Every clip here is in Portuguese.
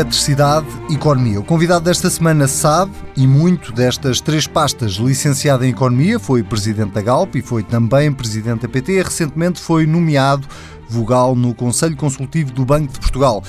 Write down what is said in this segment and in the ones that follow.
eletricidade, economia. O convidado desta semana sabe, e muito, destas três pastas. Licenciado em Economia, foi presidente da Galp e foi também presidente da PT. Recentemente foi nomeado vogal no Conselho Consultivo do Banco de Portugal.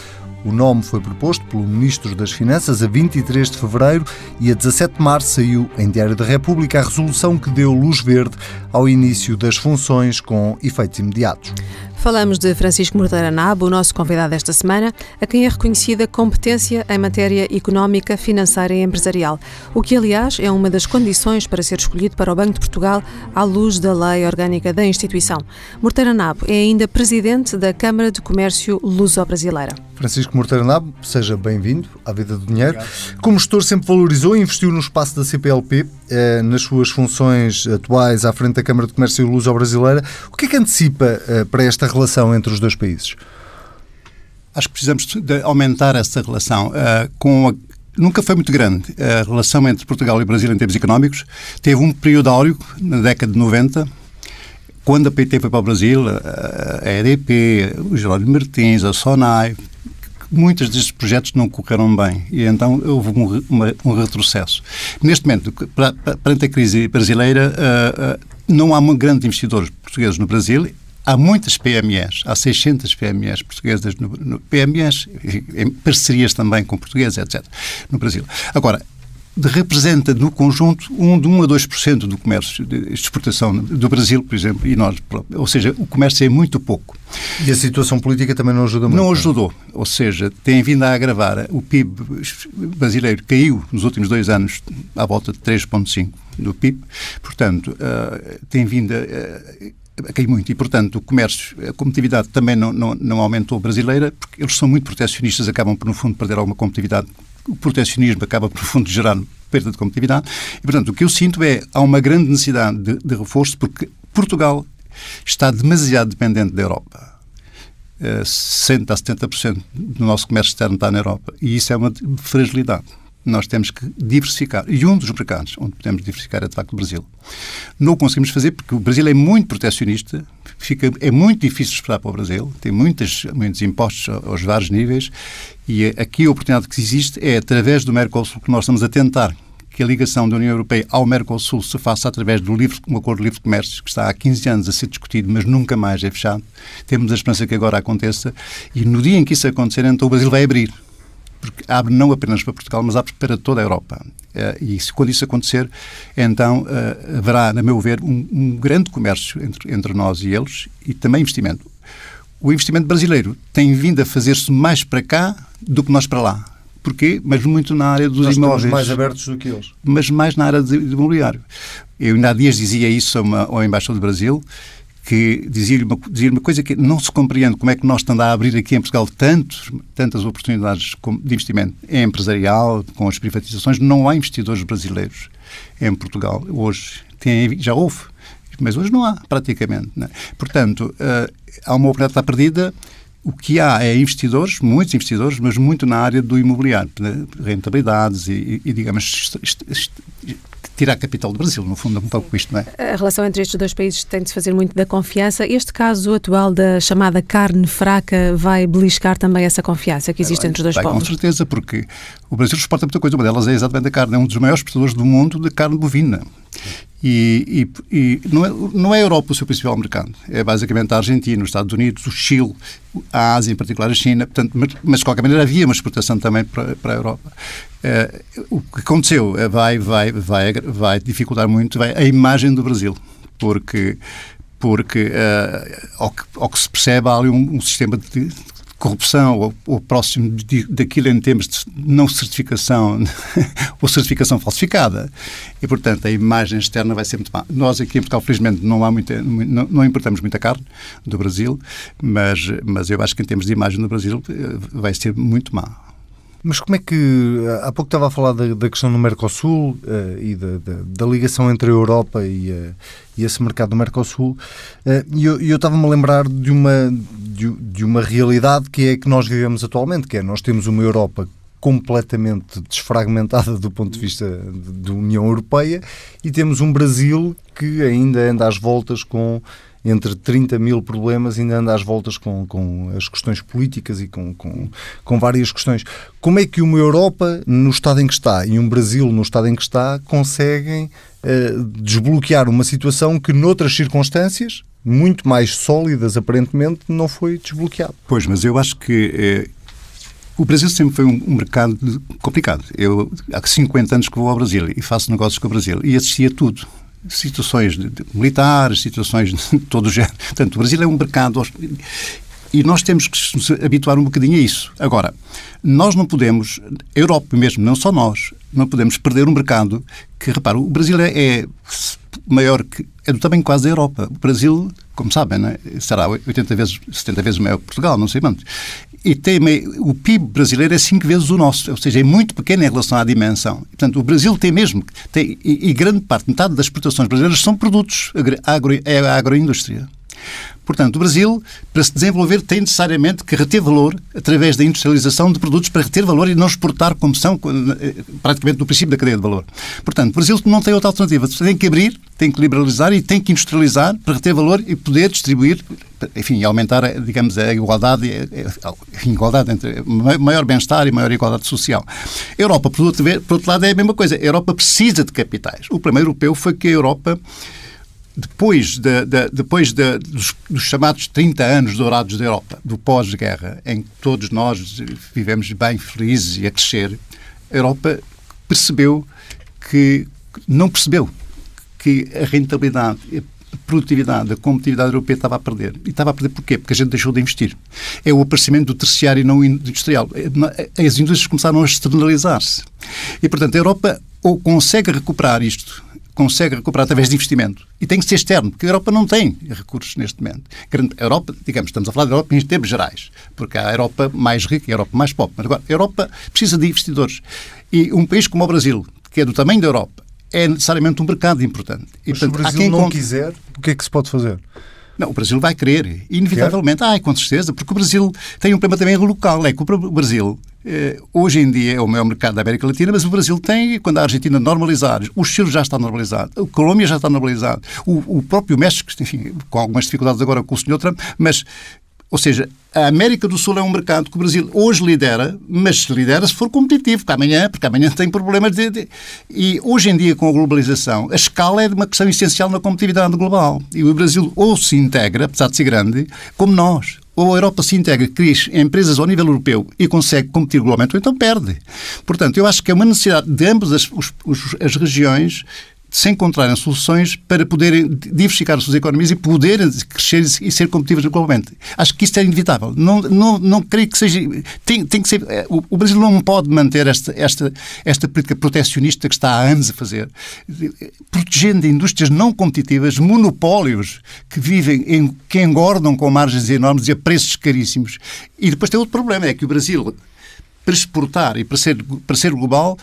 O nome foi proposto pelo Ministro das Finanças a 23 de fevereiro e a 17 de março saiu em Diário da República a resolução que deu luz verde ao início das funções com efeitos imediatos. Falamos de Francisco Morteira Nabo, o nosso convidado esta semana, a quem é reconhecida competência em matéria económica, financeira e empresarial, o que, aliás, é uma das condições para ser escolhido para o Banco de Portugal à luz da lei orgânica da instituição. Morteira Nabo é ainda presidente da Câmara de Comércio Luso-Brasileira. Francisco Morteira Nabo, seja bem-vindo à Vida do Dinheiro. Como gestor sempre valorizou e investiu no espaço da CPLP, eh, nas suas funções atuais à frente da Câmara de Comércio Luso-Brasileira, o que é que antecipa eh, para esta relação entre os dois países? Acho que precisamos de aumentar essa relação. Uh, com a, nunca foi muito grande. A relação entre Portugal e Brasil em termos económicos teve um período áureo na década de 90, quando a PT foi para o Brasil, a EDP, o Jerónimo Martins, a SONAI, muitos destes projetos não correram bem e então houve um, uma, um retrocesso. Neste momento, perante a crise brasileira, uh, uh, não há grandes investidores portugueses no Brasil Há muitas PMEs, há 600 PMEs portuguesas, no, no PMEs, em parcerias também com portugueses, etc., no Brasil. Agora, representa no conjunto um de 1 a 2% do comércio de exportação do Brasil, por exemplo, e nós, ou seja, o comércio é muito pouco. E a situação política também não ajuda muito? Não é? ajudou, ou seja, tem vindo a agravar. O PIB brasileiro caiu nos últimos dois anos à volta de 3,5% do PIB, portanto, uh, tem vindo a, caiu muito e, portanto, o comércio, a competitividade também não, não, não aumentou brasileira, porque eles são muito protecionistas, acabam por, no fundo, perder alguma competitividade. O protecionismo acaba, por, fundo, gerar perda de competitividade. E, portanto, o que eu sinto é há uma grande necessidade de, de reforço, porque Portugal está demasiado dependente da Europa. 60% a 70% do nosso comércio externo está na Europa. E isso é uma fragilidade nós temos que diversificar. E um dos mercados onde podemos diversificar é, de facto, o Brasil. Não o conseguimos fazer porque o Brasil é muito protecionista, fica, é muito difícil esperar para o Brasil, tem muitas, muitos impostos aos vários níveis e aqui a oportunidade que existe é, através do Mercosul, que nós estamos a tentar que a ligação da União Europeia ao Mercosul se faça através do livre, um acordo de livre comércio que está há 15 anos a ser discutido, mas nunca mais é fechado. Temos a esperança que agora aconteça e no dia em que isso acontecer, então o Brasil vai abrir porque abre não apenas para Portugal, mas abre para toda a Europa. Uh, e se, quando isso acontecer, então uh, haverá, na meu ver, um, um, grande comércio entre, entre nós e eles e também investimento. O investimento brasileiro tem vindo a fazer-se mais para cá do que nós para lá. Porquê? Mas muito na área dos Nós imóveis. mais abertos do que eles. Mas mais na área de imobiliário. Eu ainda há dias dizia isso ao embaixador do Brasil, que dizia-lhe uma, dizia uma coisa que não se compreende como é que nós estamos a abrir aqui em Portugal tantos, tantas oportunidades de investimento empresarial, com as privatizações, não há investidores brasileiros em Portugal. Hoje tem, já houve, mas hoje não há, praticamente. Né? Portanto, uh, há uma oportunidade está perdida. O que há é investidores, muitos investidores, mas muito na área do imobiliário, né? rentabilidades e, e digamos, tirar capital do Brasil, no fundo, um pouco isto, não é? A relação entre estes dois países tem de se fazer muito da confiança. Este caso atual da chamada carne fraca vai beliscar também essa confiança que existe vai, entre os dois vai, povos? Com certeza, porque o Brasil exporta muita coisa. Uma delas é exatamente a carne. É um dos maiores exportadores do mundo de carne bovina. E, e, e, não, é, não é a Europa o seu principal mercado, é basicamente a Argentina, os Estados Unidos, o Chile, a Ásia, em particular a China, portanto, mas, mas de qualquer maneira havia uma exportação também para, para a Europa. É, o que aconteceu é, vai, vai, vai, vai dificultar muito vai, a imagem do Brasil, porque porque uh, ao, que, ao, que, se percebe há ali um, um sistema de, corrupção ou, ou próximo de, daquilo em termos de não certificação ou certificação falsificada. E, portanto, a imagem externa vai ser muito má. Nós aqui em Portugal, felizmente, não, há muita, não, não importamos muita carne do Brasil, mas, mas eu acho que em termos de imagem do Brasil eh, vai ser muito má. Mas como é que. Há pouco estava a falar da, da questão do Mercosul uh, e da, da, da, ligação entre a Europa e, uh, e esse mercado do Mercosul. Uh, e eu, eu estava-me a lembrar de uma, de, de, uma realidade que é que nós vivemos atualmente, que é nós temos uma Europa completamente desfragmentada do ponto de vista da União Europeia e temos um Brasil que ainda anda às voltas com entre 30 mil problemas, ainda anda às voltas com, com as questões políticas e com, com, com várias questões. Como é que uma Europa, no estado em que está, e um Brasil, no estado em que está, conseguem uh, desbloquear uma situação que, noutras circunstâncias, muito mais sólidas, aparentemente, não foi desbloqueado? Pois, mas eu acho que. Eh o Brasil sempre foi um, um, mercado complicado. Eu há 50 anos que vou ao Brasil e faço negócios com o Brasil e assistia tudo. Situações de, de militares, situações de todo o género. Portanto, o Brasil é um mercado e nós temos que nos habituar um bocadinho a isso. Agora, nós não podemos, a Europa mesmo, não só nós, não podemos perder um mercado que, repara, o Brasil é, é maior que. é do tamanho quase da Europa. O Brasil, como sabem, né, será 80 vezes, 70 vezes maior que Portugal, não sei quanto e tem, o PIB brasileiro é cinco vezes o nosso, ou seja, é muito pequeno em relação à dimensão. Portanto, o Brasil tem mesmo, tem, e, e grande parte, metade das exportações brasileiras são produtos, agro, é a agroindústria. Portanto, o Brasil, para se desenvolver, tem necessariamente que reter valor através da industrialização de produtos para reter valor e não exportar como são eh, praticamente no princípio da cadeia de valor. Portanto, o Brasil não tem outra alternativa. Tem que abrir, tem que liberalizar e tem que industrializar para reter valor e poder distribuir, enfim, aumentar, digamos, a igualdade, a igualdade entre maior bem-estar e maior igualdade social. A Europa, por outro, por outro lado, é a mesma coisa. A Europa precisa de capitais. O problema europeu foi que a Europa depois, de, de, depois de, dos, dos, chamados 30 anos dourados da Europa, do pós-guerra, em que todos nós vivemos bem felizes e a crescer, a Europa percebeu que não percebeu que a rentabilidade, a produtividade, a competitividade europeia estava a perder. E estava a perder porquê? Porque a gente deixou de investir. É o aparecimento do terciário e não industrial. As indústrias começaram a externalizar-se. E, portanto, a Europa ou consegue recuperar isto consegue recuperar através de investimento. E tem que ser externo, porque a Europa não tem recursos neste momento. A Europa, digamos, estamos a falar da Europa em termos gerais, porque há a Europa mais rica e a Europa mais pobre. Mas agora, a Europa precisa de investidores. E um país como o Brasil, que é do tamanho da Europa, é necessariamente um mercado importante. E, Mas portanto, se o Brasil não quiser, o que é que se pode fazer? Não, o Brasil vai querer, inevitavelmente. Ah, com certeza, porque o Brasil tem um problema também local. É que o Brasil, hoje em dia, é o maior mercado da América Latina, mas o Brasil tem, quando a Argentina normalizar, o Chile já está normalizado, a Colômbia já está normalizado, o, o próprio México, enfim, com algumas dificuldades agora com o Sr. Trump, mas ou seja, a América do Sul é um mercado que o Brasil hoje lidera, mas lidera se for competitivo, porque amanhã, porque amanhã tem problemas de, de, E hoje em dia, com a globalização, a escala é uma questão essencial na competitividade global. E o Brasil ou se integra, apesar de ser grande, como nós. Ou a Europa se integra, cria empresas ao nível europeu e consegue competir globalmente, ou então perde. Portanto, eu acho que é uma necessidade de ambas as, as regiões se encontrarem soluções para poderem diversificar as suas economias e poderem crescer e ser competitivas globalmente. Acho que isso é inevitável. Não, não, não creio que seja. Tem, tem que ser. Eh, o, Brasil não pode manter esta, esta, esta política protecionista que está há anos a fazer, protegendo indústrias não competitivas, monopólios que vivem, em, que engordam com margens enormes e a preços caríssimos. E depois tem outro problema: é que o Brasil para exportar e para ser, para ser global,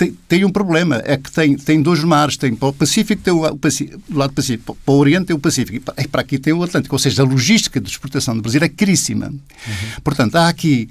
tem, tem, um problema, é que tem, tem dois mares, tem para o Pacífico, tem o, o, Pacífico, lado Pacífico, para o Oriente tem o Pacífico e para, e para aqui tem o Atlântico. Ou seja, a logística de exportação do Brasil é caríssima. Uhum. Portanto, há aqui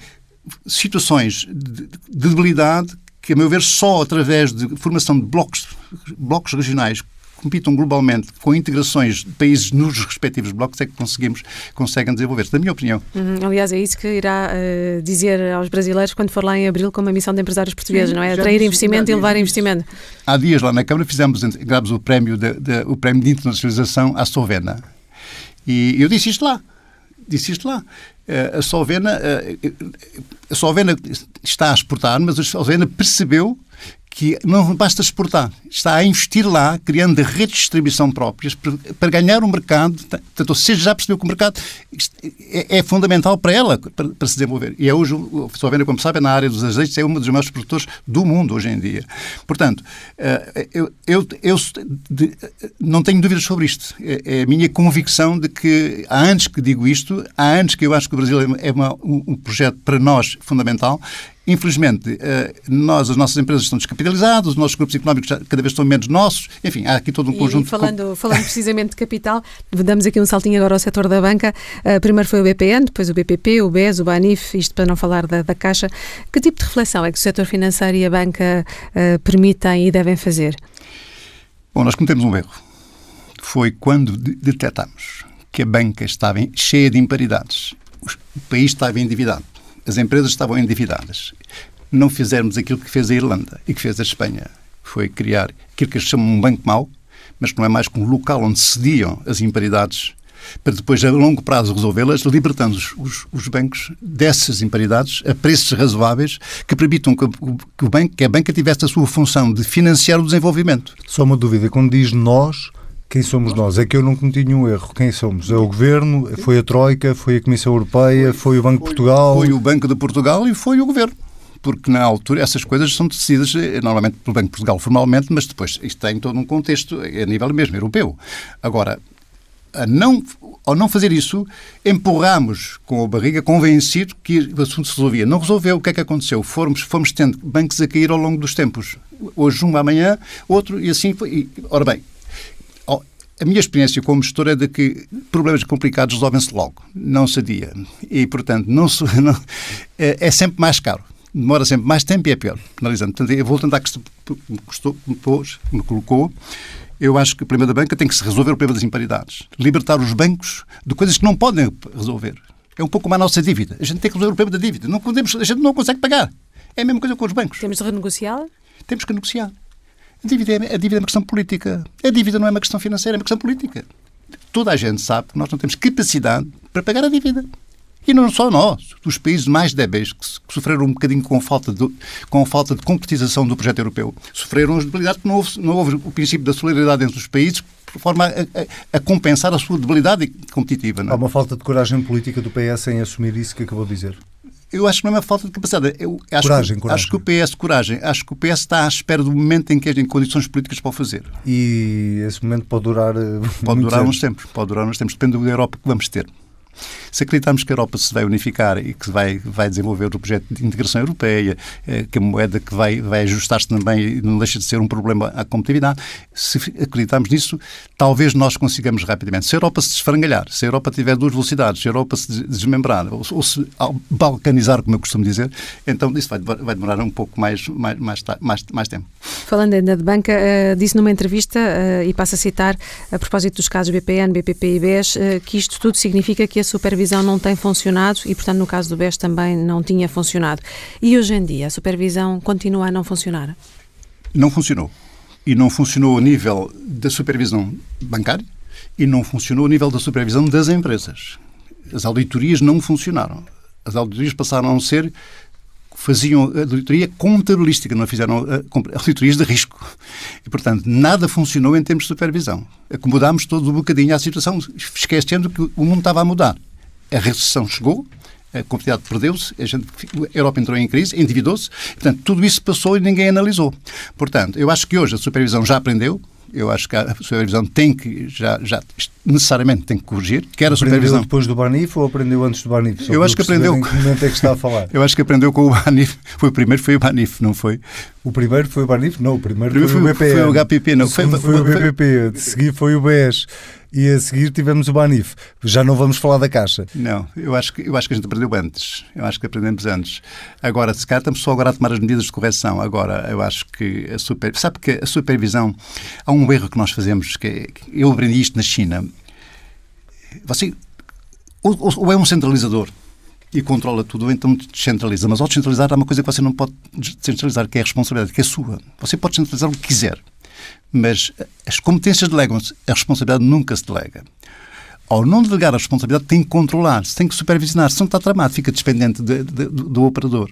situações de, de debilidade que, a meu ver, só através de formação de blocos, blocos regionais compitam globalmente com integrações de países nos respectivos blocos é que conseguimos, conseguem desenvolver-se, na minha opinião. Uhum, aliás, é isso que irá uh, dizer aos brasileiros quando for lá em abril com uma missão de empresários portugueses, Sim, não é? Atrair investimento e levar investimento. Há dias lá na Câmara fizemos, entregamos o prémio de, de, o prémio de internacionalização à Sovena. E eu disse isto lá. Disse isto lá. Uh, a Sovena, uh, a Sovena está a exportar, mas a Sovena percebeu que não basta exportar, está a investir lá, criando redes de distribuição próprias para, ganhar um mercado. Portanto, seja, já percebeu que o mercado é, é fundamental para ela, para, para, se desenvolver. E é hoje, o Slovênia, como sabem, na área dos azeites, é um dos maiores produtores do mundo hoje em dia. Portanto, eh, eu, eu, eu de, não tenho dúvidas sobre isto. É, é, a minha convicção de que há anos que digo isto, há anos que eu acho que o Brasil é uma, um projeto para nós fundamental Infelizmente, eh, nós, as nossas empresas estão descapitalizadas, os nossos grupos económicos cada vez estão menos nossos, enfim, há aqui todo um conjunto... E falando, de... falando precisamente de capital, damos aqui um saltinho agora ao setor da banca. Uh, primeiro foi o BPN, depois o BPP, o BES, o BANIF, isto para não falar da, da Caixa. Que tipo de reflexão é que o setor financeiro e a banca uh, permitem e devem fazer? Bom, nós cometemos um erro. Foi quando detectamos que a banca estava cheia de imparidades. O país estava endividado. As empresas estavam endividadas. Não fizermos aquilo que fez a Irlanda e que fez a Espanha. Foi criar aquilo que eles chamam um banco mau, mas que não é mais que um local onde cediam as imparidades para depois, a longo prazo, resolvê-las, libertando os, os, bancos dessas imparidades a preços razoáveis que permitam que, que, o banco, que a banca tivesse a sua função de financiar o desenvolvimento. Só uma dúvida, quando diz nós, quem somos nós? É que eu não cometi nenhum erro. Quem somos? É o Governo? Foi a Troika? Foi a Comissão Europeia? Foi o Banco de Portugal? Foi o Banco de Portugal e foi o Governo porque na altura essas coisas são decididas eh, normalmente pelo Banco de Portugal formalmente, mas depois isto tem todo um contexto a nível mesmo europeu. Agora, a não, ao não fazer isso, empurramos com a barriga, convencido que o assunto se resolvia. Não resolveu. O que é que aconteceu? Fomos, fomos tendo bancos a cair ao longo dos tempos. Hoje um, amanhã outro, e assim foi. E, ora bem, a minha experiência como gestor é de que problemas complicados resolvem-se logo, não se adia. E, portanto, não, se, não é, é, sempre mais caro. Demora sempre mais tempo e é pior. Analisando. Portanto, eu vou tentar que me, pôs, me colocou eu acho que o problema da banca tem que se resolver o problema das imparidades. Libertar os bancos de coisas que não podem resolver. É um pouco como a nossa dívida. A gente tem que resolver o problema da dívida. Não podemos, a gente não consegue pagar. É a mesma coisa com os bancos. Temos de renegociá-la? Temos que negociar. A dívida, é, a dívida é uma questão política. A dívida não é uma questão financeira, é uma questão política. Toda a gente sabe que nós não temos capacidade para pagar a dívida. E não só nós, os países mais débeis, que, sofreram um bocadinho com falta de, com falta de concretização do projeto europeu, sofreram as debilidades porque não houve, não houve o princípio da solidariedade entre os países por forma a, a, a compensar a sua debilidade competitiva. Não é? Há uma falta de coragem política do PS em assumir isso que acabou de dizer. Eu acho que não é uma falta de capacidade. Eu acho coragem, que, coragem. Acho que o PS, coragem, acho que o PS está à espera do momento em que tem condições políticas para o fazer. E esse momento pode durar. Eh, pode durar uns tempos, pode durar uns tempos, depende da Europa que vamos ter. Se acreditarmos que a Europa se vai unificar e que vai, vai desenvolver o projeto de integração europeia, eh, que a moeda que vai, vai ajustar-se também e não deixa de ser um problema à competitividade, se acreditarmos nisso, talvez nós consigamos rapidamente. Se a Europa se desfrangalhar, se a Europa tiver duas velocidades, se a Europa se desmembrar ou, ou se balcanizar, como eu costumo dizer, então isso vai, vai demorar um pouco mais, mais, mais, mais, mais tempo. Falando ainda de banca, uh, disse numa entrevista, uh, e passo a citar, a propósito dos casos BPN, BPP e BES, que isto tudo significa que a supervisão não tem funcionado e, portanto, no caso do BES também não tinha funcionado. E hoje em dia a supervisão continua a não funcionar? Não funcionou. E não funcionou a nível da supervisão bancária e não funcionou a nível da supervisão das empresas. As auditorias não funcionaram. As auditorias passaram a ser faziam auditoria contabilística, não fizeram eh, auditorias de risco. E, portanto, nada funcionou em termos de supervisão. Acomodámos todo um bocadinho à situação, esquecendo que o mundo estava a mudar. A recessão chegou, a competitividade perdeu-se, a, a Europa entrou em crise, endividou-se, portanto, tudo isso passou e ninguém analisou. Portanto, eu acho que hoje a supervisão já aprendeu, eu acho que a supervisão tem que, já, já necessariamente tem que corrigir, quer a supervisão... depois do Banif ou aprendeu antes do Banif? Só eu acho que aprendeu... Em que momento é que está a falar? eu acho que aprendeu com o Banif. Foi o primeiro, foi o Banif, não foi? O primeiro foi o Banif? Não, o primeiro, primeiro foi, foi, o BPN. Foi o HPP, não. O foi, foi o BPP, de seguir foi o BES e a seguir tivemos o Banif. Já não vamos falar da Caixa. Não, eu acho que, eu acho que a gente aprendeu antes. Eu acho que aprendemos antes. Agora, se calhar estamos só agora a tomar as medidas de correção. Agora, eu acho que a super... Sabe que a supervisão... Há um erro que nós fazemos, que é, eu aprendi isto na China. Você... Ou, ou é um centralizador e controla tudo, ou então descentraliza. Mas ao descentralizar há uma coisa que você não pode descentralizar, que é a responsabilidade, que é sua. Você pode centralizar o que quiser mas as competências delegam-se, a responsabilidade nunca se delega. Ao não delegar a responsabilidade, tem que controlar, -se, tem que supervisionar, se não está tramado, fica dependente de, de, do operador.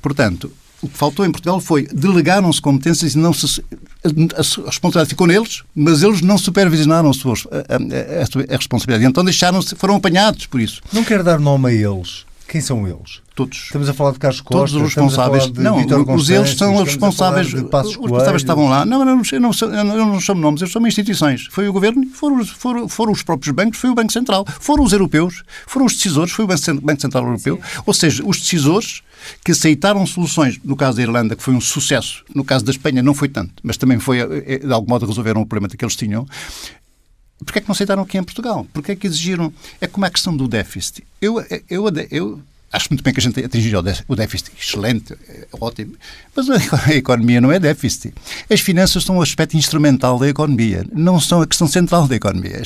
Portanto, o que faltou em Portugal foi delegaram-se competências e não se, a, a, responsabilidade ficou neles, mas eles não supervisionaram a, sua, a, a responsabilidade. Então deixaram-se, foram apanhados por isso. Não quero dar nome a eles. Quem são eles? Todos. Estamos a falar de Carlos Costa, Todos os responsáveis. Não, os eles são os responsáveis. Os responsáveis estavam lá. Não, não, eu não, eu não chamo nomes, eu chamo instituições. Foi o governo, foram, foram, foram os próprios bancos, foi o Banco Central, foram os europeus, foram os decisores, foi o Banco Central Europeu. Sim. Ou seja, os decisores que aceitaram soluções, no caso da Irlanda, que foi um sucesso, no caso da Espanha não foi tanto, mas também foi, eh, eh, de algum modo, resolveram o problema que eles tinham, Porquê é que não aceitaram aqui em Portugal? Porquê é que exigiram? É como a questão do déficit. Eu, eu, eu acho muito bem que a gente atingiu o déficit. Excelente, é ótimo. Mas a economia não é déficit. As finanças são um aspecto instrumental da economia, não são a questão central da economia.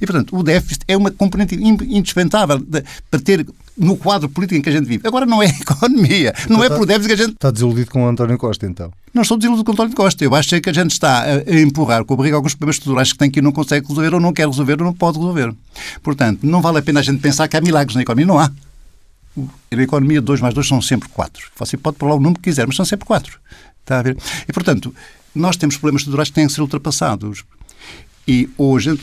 E, portanto, o déficit é uma componente indispensável para ter no quadro político em que a gente vive. Agora não é economia, não é por déficit que a gente... Está desiludido com o António Costa, então? Não estou desiludido com o António Costa. Eu acho que a gente está a empurrar com a barriga alguns problemas estruturais que tem que não consegue resolver, ou não quer resolver, ou não pode resolver. Portanto, não vale a pena a gente pensar que há milagres na economia. Não há. Na economia, 2 mais 2 são sempre 4. Você pode pôr lá o número que quiser, mas são sempre 4. Está a ver? E, portanto, nós temos problemas estruturais que têm que ser ultrapassados. E ou a gente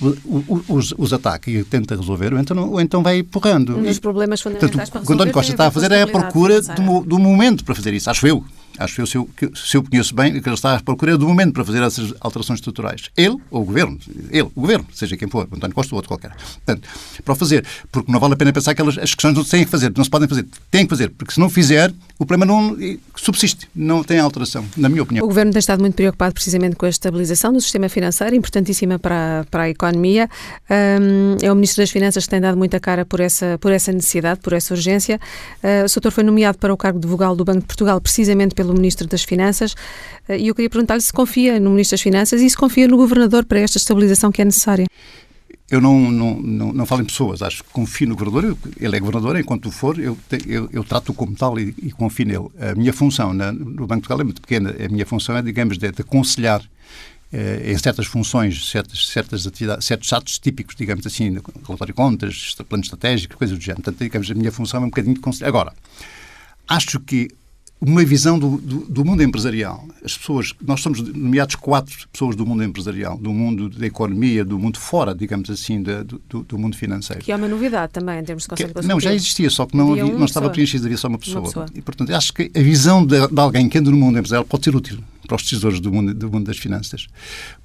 os, os ataca e tenta resolver, ou então, ou então vai empurrando. Um dos problemas fundamentais Portanto, O que António Costa está a fazer é a procura do, do momento para fazer isso, acho eu. Acho eu, se eu, se eu conheço bem, que ele está à procura do momento para fazer essas alterações estruturais. Ele ou o Governo. Ele, o Governo, seja quem for, António Costa ou outro qualquer. Portanto, para o fazer. Porque não vale a pena pensar que elas, as questões não se têm que fazer, não se podem fazer. Têm que fazer, porque se não fizer, o problema não subsiste, não tem alteração, na minha opinião. O Governo tem estado muito preocupado precisamente com a estabilização do sistema financeiro, importantíssima para, para a economia. Um, é o Ministro das Finanças que tem dado muita cara por essa, por essa necessidade, por essa urgência. Uh, o Soutor foi nomeado para o cargo de vogal do Banco de Portugal precisamente pelo Ministro das Finanças eh, e eu queria perguntar-lhe se confia no Ministro das Finanças e se confia no Governador para esta estabilização que é necessária. Eu não, não, não, não, falo em pessoas, acho que confio no governador, ele é governador, enquanto for, eu, eu, eu trato-o como tal e, e, confio nele. A minha função na, no Banco de Portugal é muito pequena, a minha função é, digamos, de, de aconselhar eh, em certas funções, certas, certas atividades, certos atos típicos, digamos assim, relatório de contas, plano estratégico, coisas do género. Portanto, digamos, a minha função é um bocadinho de aconselhar. Agora, acho que uma visão do, do, do, mundo empresarial. As pessoas, nós somos nomeados quatro pessoas do mundo empresarial, do mundo da economia, do mundo fora, digamos assim, do, do, mundo financeiro. Que é uma novidade também, em termos de conselho que, Não, já existia, só que não, havia, não estava preenchido, havia só uma pessoa. uma pessoa. E, portanto, acho que a visão de, de alguém que anda no mundo empresarial pode ser útil para os decisores do mundo, do mundo das finanças.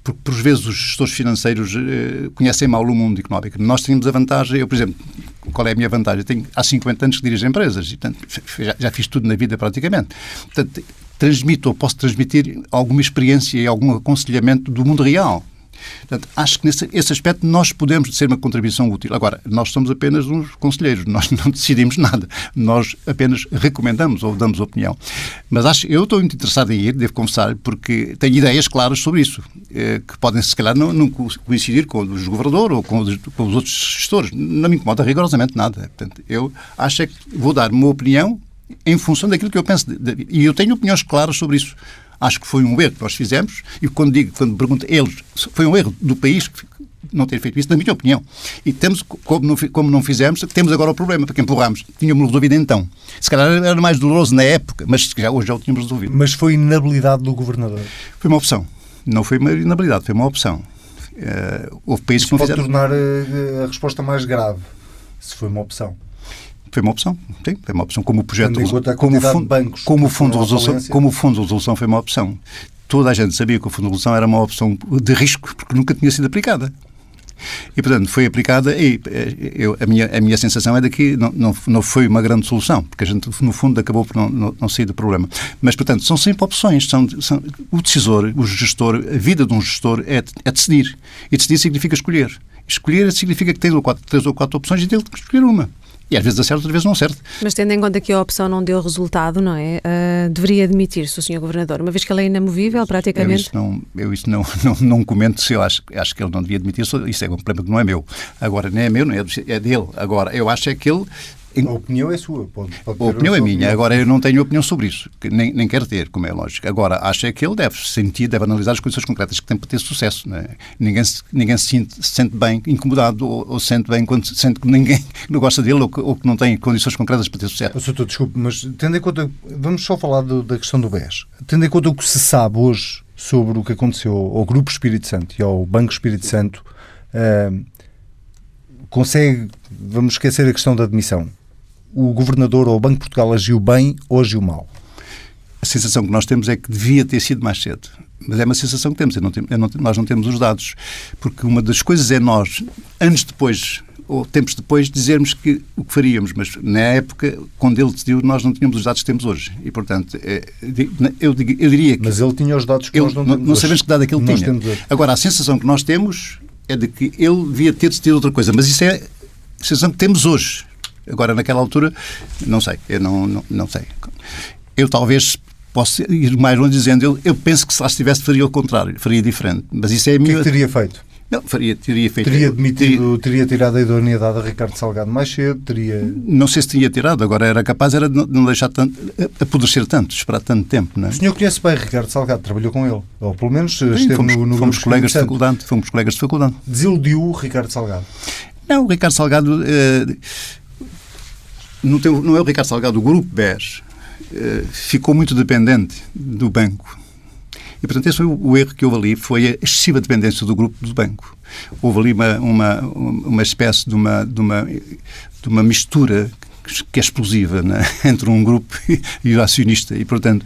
Porque, por vezes, os gestores financeiros eh, conhecem mal o mundo económico. Nós temos a vantagem, eu, por exemplo, qual é a minha vantagem? Eu tenho há 50 anos que dirijo empresas e, portanto, já, já fiz tudo na vida praticamente. Portanto, transmito ou posso transmitir alguma experiência e algum aconselhamento do mundo real. Portanto, acho que nesse esse aspecto nós podemos ser uma contribuição útil. Agora, nós somos apenas uns conselheiros, nós não decidimos nada, nós apenas recomendamos ou damos opinião. Mas acho, eu estou muito interessado em ir, devo confessar, porque tenho ideias claras sobre isso, eh, que podem, se calhar, não, não coincidir com os governador ou com os, com os outros gestores. Não me incomoda rigorosamente nada. Portanto, eu acho é que vou dar uma opinião em função daquilo que eu penso. De, de, e eu tenho opiniões claras sobre isso. Acho que foi um erro que nós fizemos e quando digo, quando pergunto eles, foi um erro do país não ter feito isso, na minha opinião. E temos, como não, como não fizemos, temos agora o problema, porque empurramos. Tínhamos resolvido então. Se calhar era mais doloroso na época, mas já, hoje já o tínhamos resolvido. Mas foi inabilidade do governador? Foi uma opção. Não foi uma inabilidade, foi uma opção. Uh, houve países que não pode fizeram... tornar a, eh, a resposta mais grave, se foi uma opção. Foi uma opção, sim, foi uma opção. Como o projeto, como o, fundo, bancos, como, o fundo de resolução, como o fundo de resolução foi uma opção. Toda a gente sabia que o fundo de resolução era uma opção de risco, porque nunca tinha sido aplicada. E, portanto, foi aplicada e eh, eu, a, minha, a minha sensação é de que não, não, não foi uma grande solução, porque a gente, no fundo, acabou por não, não, não sair do problema. Mas, portanto, são sempre opções. São, são, o decisor, o gestor, a vida de um gestor é, é decidir. E decidir significa escolher. Escolher significa que tem três ou quatro opções e tem que escolher uma. E às vezes acerta, outras vezes não acerta. Mas tendo em conta que a opção não deu resultado, não é? Uh, deveria admitir-se o Sr. Governador, uma vez que ele é inamovível, praticamente. Eu isso não, eu isso não, não, não comento se eu acho, acho que ele não devia admitir, isso é um problema que não é meu. Agora, nem é meu, não é, é dele. Agora, eu acho é que ele a opinião é sua. Pode, pode a opinião é minha. Opinião. Agora, eu não tenho opinião sobre isso. Nem, nem quero ter, como é lógico. Agora, acho é que ele deve sentir, deve analisar as condições concretas que tem para ter sucesso. Não é? Ninguém, se, ninguém se sente, se sente bem incomodado ou, ou sente bem quando sente que ninguém não gosta dele ou que, ou que não tem condições concretas para ter sucesso. Doutor, desculpe, mas tendo em conta... Vamos só falar do, da questão do BES. Tendo em conta o que se sabe hoje sobre o que aconteceu ao Grupo Espírito Santo e ao Banco Espírito Santo, uh, consegue... Vamos esquecer a questão da admissão o governador ou o Banco de Portugal agiu bem ou agiu mal? A sensação que nós temos é que devia ter sido mais cedo. Mas é uma sensação que temos. Eu não, eu não, nós não temos os dados. Porque uma das coisas é nós, anos depois, ou tempos depois, dizermos que o que faríamos. Mas na época, quando ele decidiu, nós não tínhamos os dados que temos hoje. E, portanto, é, eu, eu, diria que. Mas ele tinha os dados que ele, nós não temos. Não sabemos que dado é ele tinha. Agora, a sensação que nós temos é de que ele devia ter decidido outra coisa. Mas isso é a sensação que temos hoje Agora, naquela altura, não sei, eu não, não, não sei. Eu talvez posso ir mais longe dizendo, eu, eu penso que se lá estivesse faria o contrário, faria diferente. Mas isso é a minha... O que, é que teria feito? Não, faria, teria feito. Teria demitido, teria, teria tirado a idoneidade a Ricardo Salgado mais cedo, teria. Não sei se teria tirado, agora era capaz era de não deixar tanto, apodrecer tanto, esperar tanto tempo. Não é? O senhor conhece bem Ricardo Salgado, trabalhou com ele, ou pelo menos Sim, esteve fomos, no, no fomos colegas de faculdade, fomos colegas de faculdade. Desiludiu o Ricardo Salgado? Não, o Ricardo Salgado eh, não, não é o Ricardo Salgado, o grupo BES eh, ficou muito dependente do banco e, portanto, esse foi o, erro que houve ali, foi a excessiva dependência do grupo do banco. Houve ali uma, uma, uma espécie de uma, de uma, de uma mistura que é explosiva né? entre um grupo e o acionista e, portanto,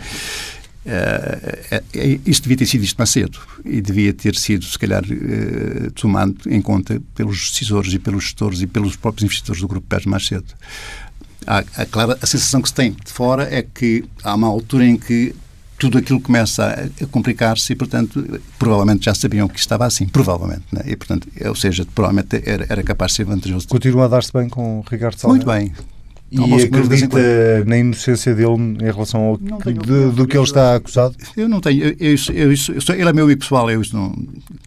uh, isto devia ter sido isto mais cedo e devia ter sido, se calhar, uh, tomado em conta pelos decisores e pelos gestores e pelos próprios investidores do Grupo PES mais cedo. Há, claro, a sensação que se tem de fora é que há uma altura em que tudo aquilo começa a, complicar-se e, portanto, provavelmente já sabiam que estava assim, provavelmente, né? e, portanto, ou seja, provavelmente era, era capaz de ser vantajoso. Continua a dar-se bem com o Ricardo Salgado? Muito bem. E acredita na inocência dele em relação ao que, de, do que ele está acusado? Eu não tenho. Eu, eu, eu, eu sou, ele é meu amigo pessoal, eu não,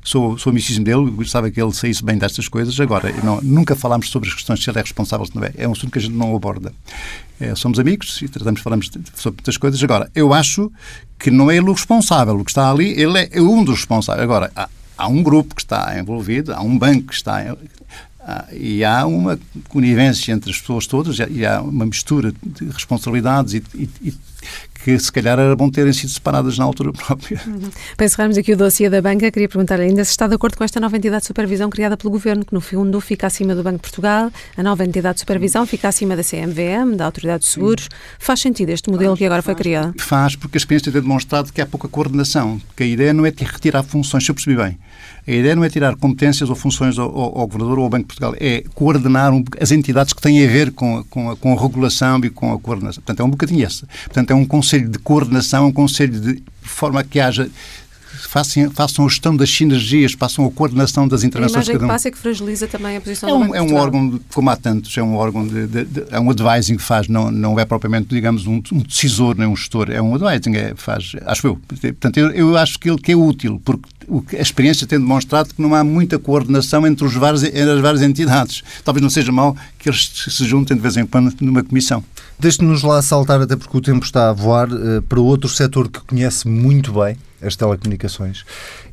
sou, sou amicíssimo dele, gostava que ele saísse bem destas coisas. Agora, não, nunca falámos sobre as questões se ele é responsável, se não é. É um assunto que a gente não aborda. É, somos amigos e tratamos, falamos sobre muitas coisas. Agora, eu acho que não é ele o responsável. O que está ali, ele é um dos responsáveis. Agora, há, há um grupo que está envolvido, há um banco que está e há uma conivência entre as pessoas todas e há uma mistura de responsabilidades e, e, e que se calhar era bom terem sido separadas na altura própria. Uhum. Para encerrarmos aqui o dossiê da banca, queria perguntar ainda se está de acordo com esta nova entidade de supervisão criada pelo Governo, que no fundo fica acima do Banco de Portugal, a nova entidade de supervisão fica acima da CMVM, da Autoridade de Seguros. Sim. Faz sentido este modelo faz, que agora foi criado? Faz, porque a experiência tem demonstrado que há pouca coordenação, que a ideia não é retirar funções, se eu percebi bem. A ideia não é tirar competências ou funções ao, ao, ao Governador ou ao Banco de Portugal, é coordenar um, as entidades que têm a ver com, com, a, com a regulação e com a coordenação. Portanto, é um bocadinho essa. Portanto, é um conselho de coordenação, um conselho de, de forma que haja façam, façam a gestão das sinergias, façam a coordenação das intervenções de cada um. A passa é que fragiliza também a posição é um, do Banco É um órgão, de, como há tantos, é um órgão de, de, de, é um advising que faz, não, não é propriamente, digamos, um, um decisor nem um gestor, é um advising, é, faz, acho eu. Portanto, eu, eu acho que ele que é útil, porque a experiência tem demonstrado que não há muita coordenação entre, os vários, entre as várias entidades. Talvez não seja mal que eles se juntem de vez em quando numa comissão. Deixe-nos lá saltar, até porque o tempo está a voar, uh, para outro setor que conhece muito bem, as telecomunicações,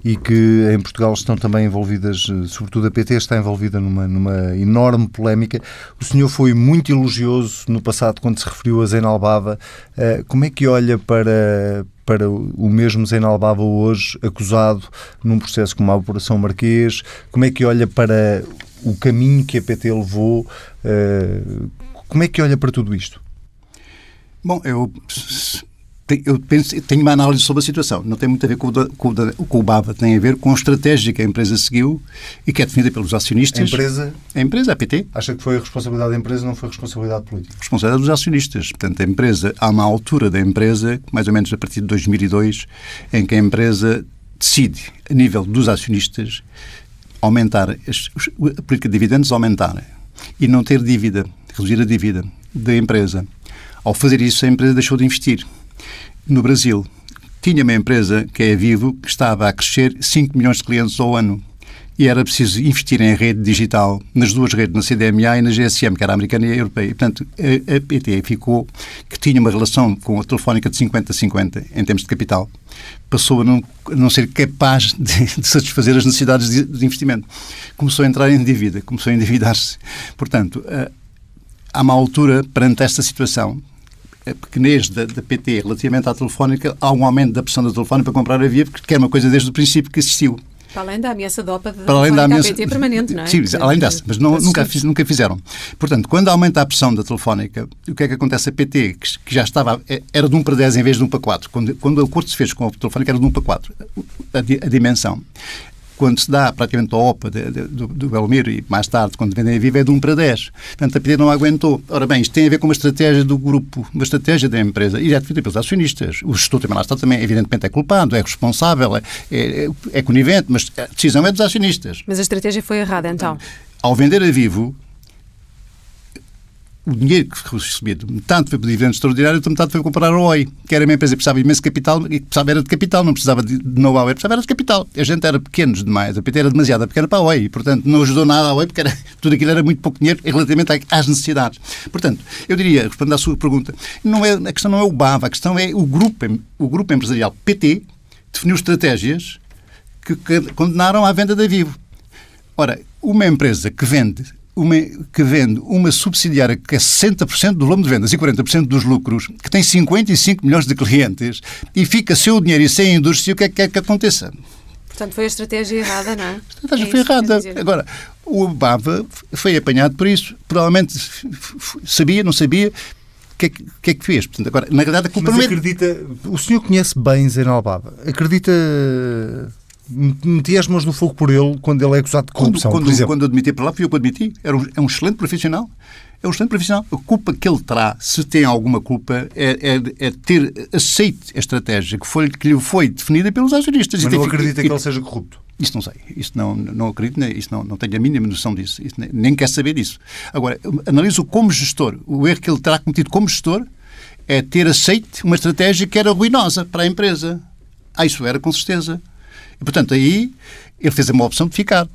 e que em Portugal estão também envolvidas, eh, sobretudo a PT está envolvida numa, numa enorme polémica. O senhor foi muito elogioso no passado quando se referiu a Zenalbava. Uh, como é que olha para, para o mesmo Zenalbava hoje, acusado num processo como a Operação Marquês? Como é que olha para o caminho que a PT levou? Uh, como é que olha para tudo isto? Bom, eu eu penso, tenho uma análise sobre a situação. Não tem muito a ver com o, com, o, com o BAVA, tem a ver com a estratégia que a empresa seguiu e que é definida pelos acionistas. A empresa? A empresa, a PT. Acha que foi a responsabilidade da empresa, não foi a responsabilidade política? Responsabilidade dos acionistas. Portanto, a empresa, há uma altura da empresa, mais ou menos a partir de 2002, em que a empresa decide, a nível dos acionistas, aumentar, a política de dividendos aumentar e não ter dívida, reduzir a dívida da empresa. Ao fazer isso, a empresa deixou de investir no Brasil, tinha uma empresa, que é a Vivo, que estava a crescer 5 milhões de clientes ao ano. E era preciso investir em rede digital, nas duas redes, na CDMA e na GSM, que era a americana e a europeia. E, portanto, a, a PT ficou, que tinha uma relação com a telefónica de 50-50 em termos de capital, passou a não, a não ser capaz de, de, satisfazer as necessidades de, de, investimento. Começou a entrar em dívida, começou a endividar-se. Portanto, há uma altura, perante esta situação, a pequenez da, da, PT relativamente à telefónica, há um aumento da pressão da telefónica para comprar a Via, porque é uma coisa desde o princípio que existiu. Para além da ameaça de OPA para além da ameaça PT permanente, não é? Sim, além dessa, mas não, nunca, fiz, nunca fizeram. Portanto, quando aumenta a pressão da telefónica, o que é que acontece? A PT, que, já estava, é, era de 1 para 10 em vez de 1 para 4. Quando, quando o acordo se fez com a telefónica, era de 1 para 4, a, a dimensão quando se dá praticamente a OPA de, de, do, do Belmiro e mais tarde, quando vendem a Viva, é de 1 para 10. Portanto, a PT não aguentou. Ora bem, isto tem a ver com uma estratégia do grupo, uma estratégia da empresa, e é definida pelos acionistas. O gestor também lá está, também, evidentemente, é culpado, é responsável, é, é, é conivente, mas a decisão é dos acionistas. Mas a estratégia foi errada, então? Ao vender a Vivo, o dinheiro que foi recebido, metade foi para dividendo extraordinário, outra metade foi comprar a OI, que era uma empresa que precisava imenso capital e precisava era de capital, não precisava de know-how, precisava era de capital. A gente era pequenos demais, a PT era demasiado pequena para a OI, e, portanto, não ajudou nada a OI, porque era, tudo aquilo era muito pouco dinheiro relativamente às necessidades. Portanto, eu diria, respondendo à sua pergunta, não é, a questão não é o BAV, a questão é o grupo, o grupo empresarial PT definiu estratégias que condenaram à venda da Vivo. Ora, uma empresa que vende uma, que vende uma subsidiária que é 60% do volume de vendas e 40% dos lucros, que tem 55 milhões de clientes e fica sem o dinheiro e sem a indústria, o que é que quer que aconteça? Portanto, foi a estratégia errada, não é? A estratégia é foi errada. Agora, o Bava foi apanhado por isso. Provavelmente sabia, não sabia, o que, é que, que, é que fez? Portanto, agora, na verdade, a culpa Mas é... acredita... O senhor conhece bem Zeno Bava. Acredita meti as mãos no fogo por ele quando ele é acusado de corrupção, quando, exemplo. Quando admiti para lá, fui eu que admiti. Era um, é um excelente profissional. É um excelente profissional. A culpa que ele terá, se tem alguma culpa, é, é, é ter aceito a estratégia que, foi, que lhe foi definida pelos acionistas. Mas não acredita que ele seja corrupto? Isso não sei. Isso não, não acredito, isso não, não tenho a mínima noção disso. Isso nem, nem quer saber disso. Agora, analiso como gestor. O erro que ele terá cometido como gestor é ter aceito uma estratégia que era ruinosa para a empresa. Ah, isso era com certeza. E, portanto, aí ele fez uma opção de ficar.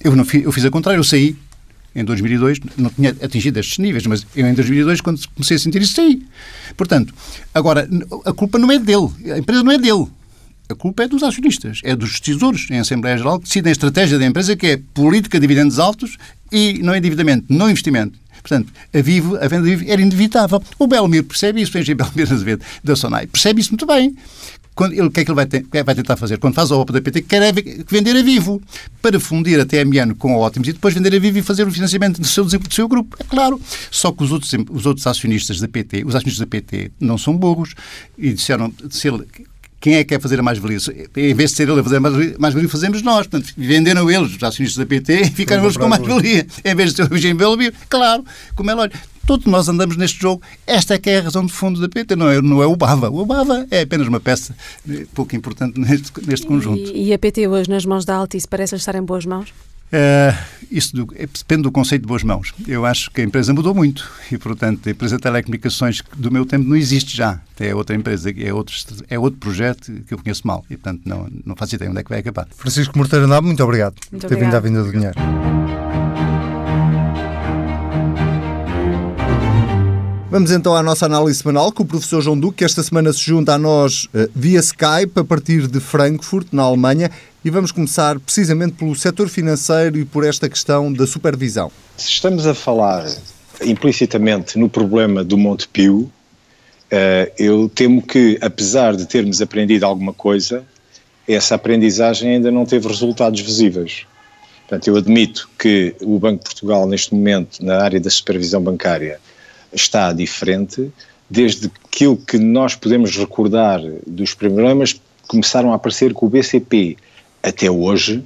Eu, não fiz, eu fiz a contrário, eu saí em 2002, não tinha atingido estes níveis, mas eu em 2002, quando comecei a sentir isso, saí. Portanto, agora, a culpa não é dele, a empresa não é dele. A culpa é dos acionistas, é dos decisores em Assembleia Geral que decidem a estratégia da empresa, que é política de dividendos altos e não endividamento, não investimento. Portanto, a Vivo, a venda de Vivo era inevitável. O Belmir percebe isso, o engenheiro Belmir Azevedo da Sonai percebe isso muito bem. Quando ele, o que é que ele vai, ter, vai tentar fazer? Quando faz a OPA da PT, quer é vender a vivo, para fundir a TMN com a Ótimos e depois vender a vivo e fazer o financiamento do seu, do seu grupo. É claro. Só que os outros, os outros acionistas da PT, os acionistas da PT não são burros e disseram se ele quem é que quer fazer a mais-valia? Em vez de ser ele a fazer a mais-valia, fazemos nós. Portanto, venderam eles, os acionistas da PT, e ficaram eles com mais-valia. Em vez de ser o Eugênio Belmiro, claro, como é lógico. Todos nós andamos neste jogo. Esta é que é a razão de fundo da PT, não é, não é o BAVA. O BAVA é apenas uma peça pouco importante neste, neste conjunto. E, e a PT hoje nas mãos da Altice parece estar em boas mãos? Uh, isso do, é, depende do conceito de boas mãos. Eu acho que a empresa mudou muito e, portanto, a empresa de telecomunicações do meu tempo não existe já. É outra empresa, é outro, é outro projeto que eu conheço mal e, portanto, não, não faço ideia onde é que vai acabar. Francisco Morteiro Nabo, muito obrigado muito por ter vindo à vinda do dinheiro. Vamos então à nossa análise semanal com o professor João Duque, que esta semana se junta a nós uh, via Skype a partir de Frankfurt, na Alemanha, e vamos começar precisamente pelo setor financeiro e por esta questão da supervisão. Se estamos a falar implicitamente no problema do Montepio, uh, eu temo que, apesar de termos aprendido alguma coisa, essa aprendizagem ainda não teve resultados visíveis. Portanto, eu admito que o Banco de Portugal, neste momento, na área da supervisão bancária, está diferente, desde aquilo que nós podemos recordar dos problemas começaram a aparecer com o BCP até hoje,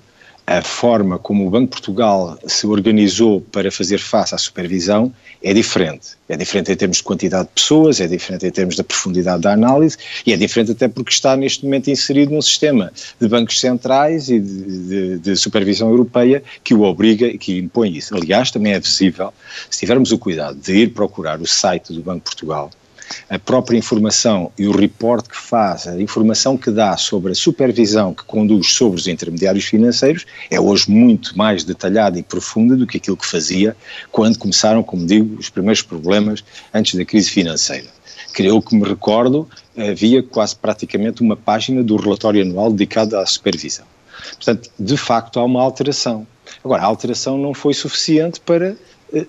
a forma como o Banco de Portugal se organizou para fazer face à supervisão é diferente. É diferente em termos de quantidade de pessoas, é diferente em termos da profundidade da análise e é diferente até porque está neste momento inserido num sistema de bancos centrais e de, de, de supervisão europeia que o obriga e que impõe isso. Aliás, também é visível, se tivermos o cuidado de ir procurar o site do Banco de Portugal, a própria informação e o report que faz, a informação que dá sobre a supervisão que conduz sobre os intermediários financeiros é hoje muito mais detalhada e profunda do que aquilo que fazia quando começaram, como digo, os primeiros problemas antes da crise financeira. Creio que me recordo, havia quase praticamente uma página do relatório anual dedicado à supervisão. Portanto, de facto, há uma alteração. Agora, a alteração não foi suficiente para eh,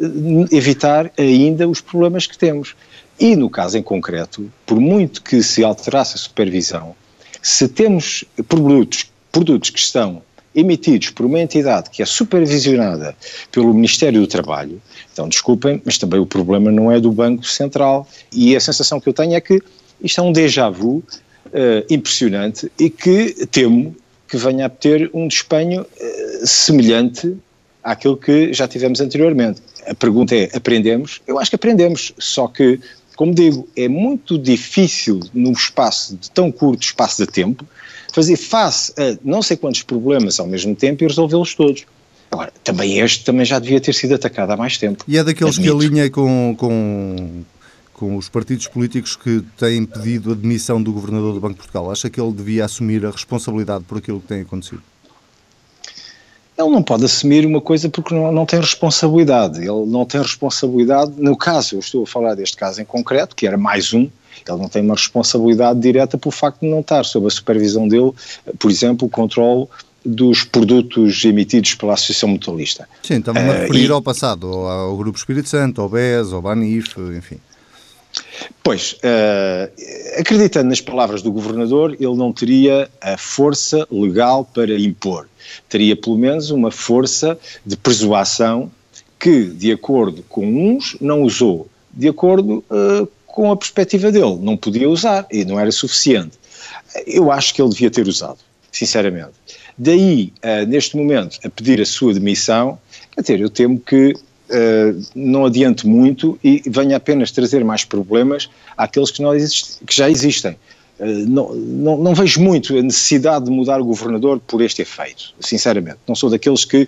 evitar ainda os problemas que temos. E no caso em concreto, por muito que se alterasse a supervisão, se temos produtos, produtos que estão emitidos por uma entidade que é supervisionada pelo Ministério do Trabalho, então desculpem, mas também o problema não é do Banco Central. E a sensação que eu tenho é que isto é um déjà vu uh, impressionante e que temo que venha a ter um despenho uh, semelhante àquilo que já tivemos anteriormente. A pergunta é: aprendemos? Eu acho que aprendemos, só que como digo, é muito difícil, num espaço de tão curto espaço de tempo, fazer face a não sei quantos problemas ao mesmo tempo e resolvê-los todos. Agora, também este também já devia ter sido atacado há mais tempo. E é daqueles Admito. que alinha com, com, com os partidos políticos que têm pedido a demissão do Governador do Banco de Portugal. Acha que ele devia assumir a responsabilidade por aquilo que tem acontecido? Ele não pode assumir uma coisa porque não, não tem responsabilidade. Ele não tem responsabilidade, no caso, eu estou a falar deste caso em concreto, que era mais um, ele não tem uma responsabilidade direta pelo facto de não estar sob a supervisão dele, por exemplo, o controle dos produtos emitidos pela Associação Mutualista. Sim, estava-me a eh, referir uh, e, ao passado, ao Grupo Espírito Santo, ao BES, ao BANIF, enfim. Pois, uh, acreditando nas palavras do Governador, ele não teria a força legal para impor. Teria pelo menos uma força de persuasão que, de acordo com uns, não usou, de acordo uh, com a perspectiva dele, não podia usar e não era suficiente. Eu acho que ele devia ter usado, sinceramente. Daí, uh, neste momento, a pedir a sua demissão, quer dizer, eu temo que uh, não adiante muito e venha apenas trazer mais problemas àqueles que, nós que já existem. Uh, não, não, não, vejo muito a necessidade de mudar o governador por este efeito, sinceramente. Não sou daqueles que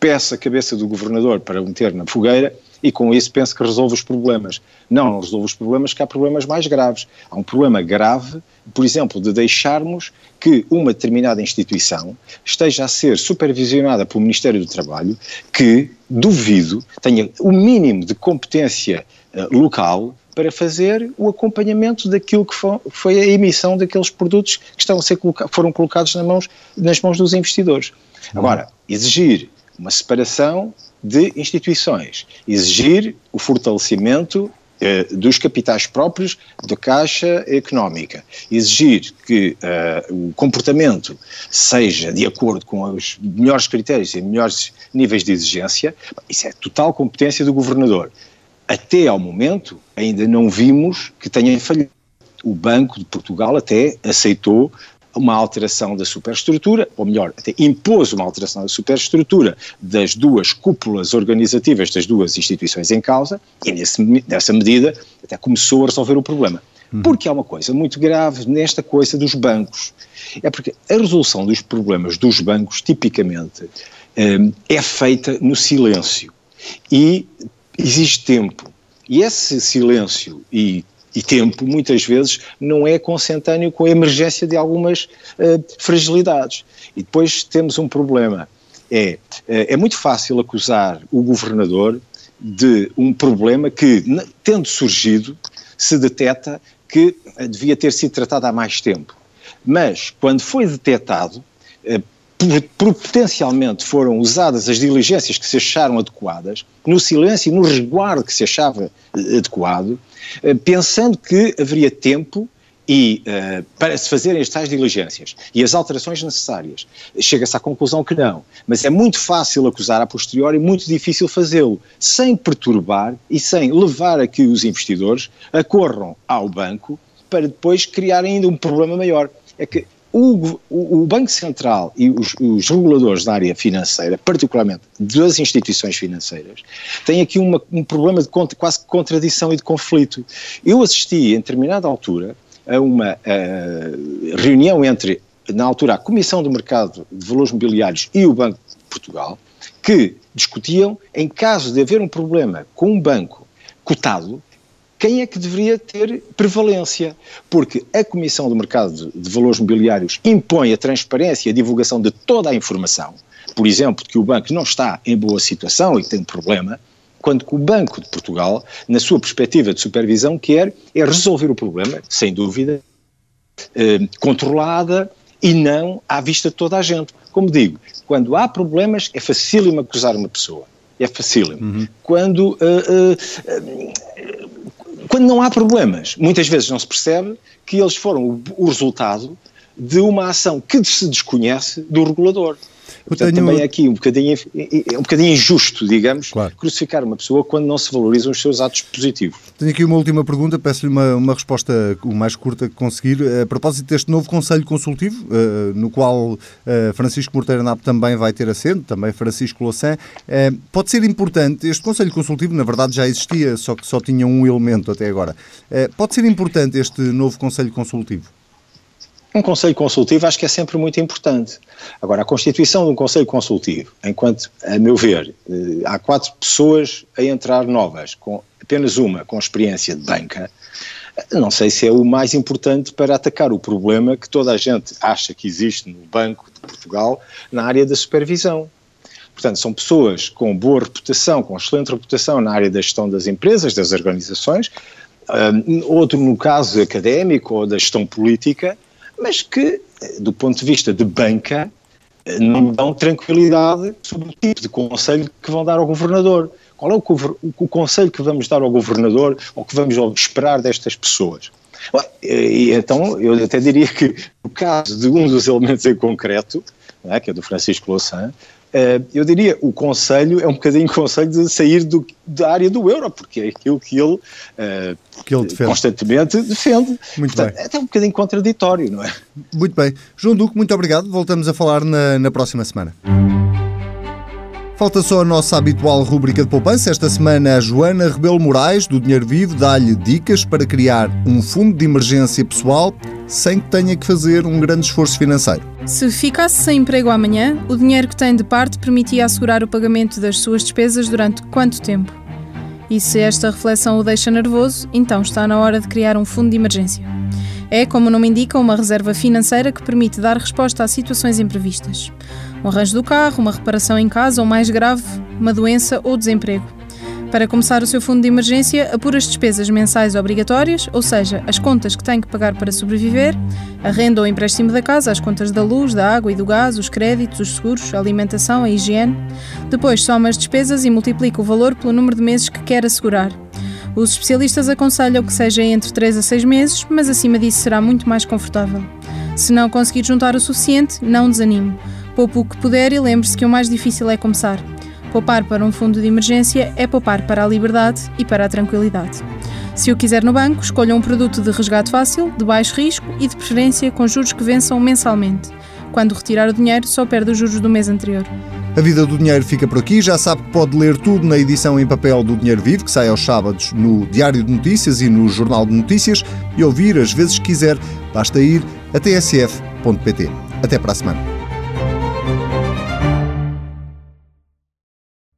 peço a cabeça do governador para o meter na fogueira e com isso penso que resolve os problemas. Não, não resolve os problemas, que há problemas mais graves. Há um problema grave, por exemplo, de deixarmos que uma determinada instituição esteja a ser supervisionada pelo Ministério do Trabalho, que, duvido, tenha o mínimo de competência uh, local para fazer o acompanhamento daquilo que foi a emissão daqueles produtos que estão a ser coloca foram colocados nas mãos, nas mãos dos investidores. Agora, exigir uma separação de instituições, exigir o fortalecimento eh, dos capitais próprios da Caixa Económica, exigir que uh, o comportamento seja de acordo com os melhores critérios e melhores níveis de exigência, isso é total competência do Governador. Até ao momento, ainda não vimos que tenha falhado. O Banco de Portugal até aceitou uma alteração da superestrutura, ou melhor, até impôs uma alteração da superestrutura das duas cúpulas organizativas das duas instituições em causa, e nesse, nessa medida até começou a resolver o problema. Uhum. Porque há uma coisa muito grave nesta coisa dos bancos. É porque a resolução dos problemas dos bancos, tipicamente, hum, é feita no silêncio. E exige tempo. E esse silêncio e e tempo, muitas vezes, não é consentâneo com a emergência de algumas uh, fragilidades. E depois temos um problema. É, eh, é muito fácil acusar o governador de um problema que, tendo surgido, se detecta que eh, devia ter sido tratado há mais tempo. Mas, quando foi detectado, potencialmente foram usadas as diligências que se acharam adequadas, no silêncio e no resguardo que se achava eh, adequado, eh, pensando que haveria tempo e uh, para se fazerem as tais diligências e as alterações necessárias, chega-se à conclusão que não. Mas é muito fácil acusar a posteriori, muito difícil fazê-lo, sem perturbar e sem levar a que os investidores acorram ao banco para depois criar ainda um problema maior. É que o, o, Banco Central e os, os, reguladores da área financeira, particularmente das instituições financeiras, têm aqui uma, um problema de quase contradição e de conflito. Eu assisti, em determinada altura, a uma uh, reunião entre, na altura, a Comissão do Mercado de Valores Mobiliários e o Banco de Portugal, que discutiam, em caso de haver um problema com um banco cotado, quem é que deveria ter prevalência? Porque a Comissão do Mercado de Valores Mobiliários impõe a transparência e a divulgação de toda a informação, por exemplo, que o banco não está em boa situação e que tem um problema, quando o Banco de Portugal, na sua perspectiva de supervisão, quer é resolver o problema, sem dúvida, eh, controlada e não à vista de toda a gente. Como digo, quando há problemas é facílimo acusar uma pessoa. É facílimo. Uhum. Quando uh, uh, quando não há problemas, muitas vezes não se percebe que eles foram o, o resultado de uma ação que se desconhece do regulador. Portanto, tenho... também é aqui um bocadinho, um bocadinho injusto, digamos, claro. crucificar uma pessoa quando não se valorizam os seus atos positivos. Tenho aqui uma última pergunta, peço-lhe uma, uma resposta o mais curta que conseguir. A propósito deste novo Conselho Consultivo, uh, no qual uh, Francisco Morteira Napo também vai ter assento, também Francisco Louçã, uh, pode ser importante, este Conselho Consultivo na verdade já existia, só que só tinha um elemento até agora. pode ser importante este novo Conselho Consultivo? Um conselho consultivo acho que é sempre muito importante. Agora, a constituição de um conselho consultivo, enquanto, a meu ver, eh, há quatro pessoas a entrar novas, com apenas uma com experiência de banca, não sei se é o mais importante para atacar o problema que toda a gente acha que existe no Banco de Portugal na área da supervisão. Portanto, são pessoas com boa reputação, com excelente reputação na área da gestão das empresas, das organizações, um, outro no caso académico ou da gestão política, mas que, do ponto de vista de banca, não dão tranquilidade sobre o tipo de conselho que vão dar ao governador. Qual é o, o, conselho que vamos dar ao governador ou que vamos esperar destas pessoas? E, então, eu até diria que, no caso de um dos elementos em concreto, é, que é do Francisco Louçã, eh, eu diria, o Conselho é um bocadinho conselho de sair do, da área do euro, porque é aquilo que ele, uh, que ele defende. constantemente defende. Muito Portanto, bem. É até um bocadinho contraditório, não é? Muito bem. João Duque, muito obrigado. Voltamos a falar na, na próxima semana. Falta só a nossa habitual rúbrica de poupança. Esta semana, a Joana Rebelo Moraes, do Dinheiro Vivo, dá-lhe dicas para criar um fundo de emergência pessoal sem que tenha que fazer um grande esforço financeiro. Se ficasse sem emprego amanhã, o dinheiro que tem de parte permitia assegurar o pagamento das suas despesas durante quanto tempo? E se esta reflexão o deixa nervoso, então está na hora de criar um fundo de emergência. É, como o nome indica, uma reserva financeira que permite dar resposta a situações imprevistas um arranjo do carro, uma reparação em casa ou, mais grave, uma doença ou desemprego. Para começar o seu fundo de emergência, apura as despesas mensais obrigatórias, ou seja, as contas que tem que pagar para sobreviver, a renda ou empréstimo da casa, as contas da luz, da água e do gás, os créditos, os seguros, a alimentação, a higiene. Depois soma as despesas e multiplica o valor pelo número de meses que quer assegurar. Os especialistas aconselham que seja entre 3 a 6 meses, mas acima disso será muito mais confortável. Se não conseguir juntar o suficiente, não desanime. Poupe o que puder e lembre-se que o mais difícil é começar. Poupar para um fundo de emergência é poupar para a liberdade e para a tranquilidade. Se o quiser no banco, escolha um produto de resgate fácil, de baixo risco e de preferência com juros que vençam mensalmente. Quando retirar o dinheiro, só perde os juros do mês anterior. A vida do dinheiro fica por aqui. Já sabe que pode ler tudo na edição em papel do Dinheiro Vivo, que sai aos sábados no Diário de Notícias e no Jornal de Notícias, e ouvir as vezes que quiser. Basta ir a tsf.pt. Até para a semana.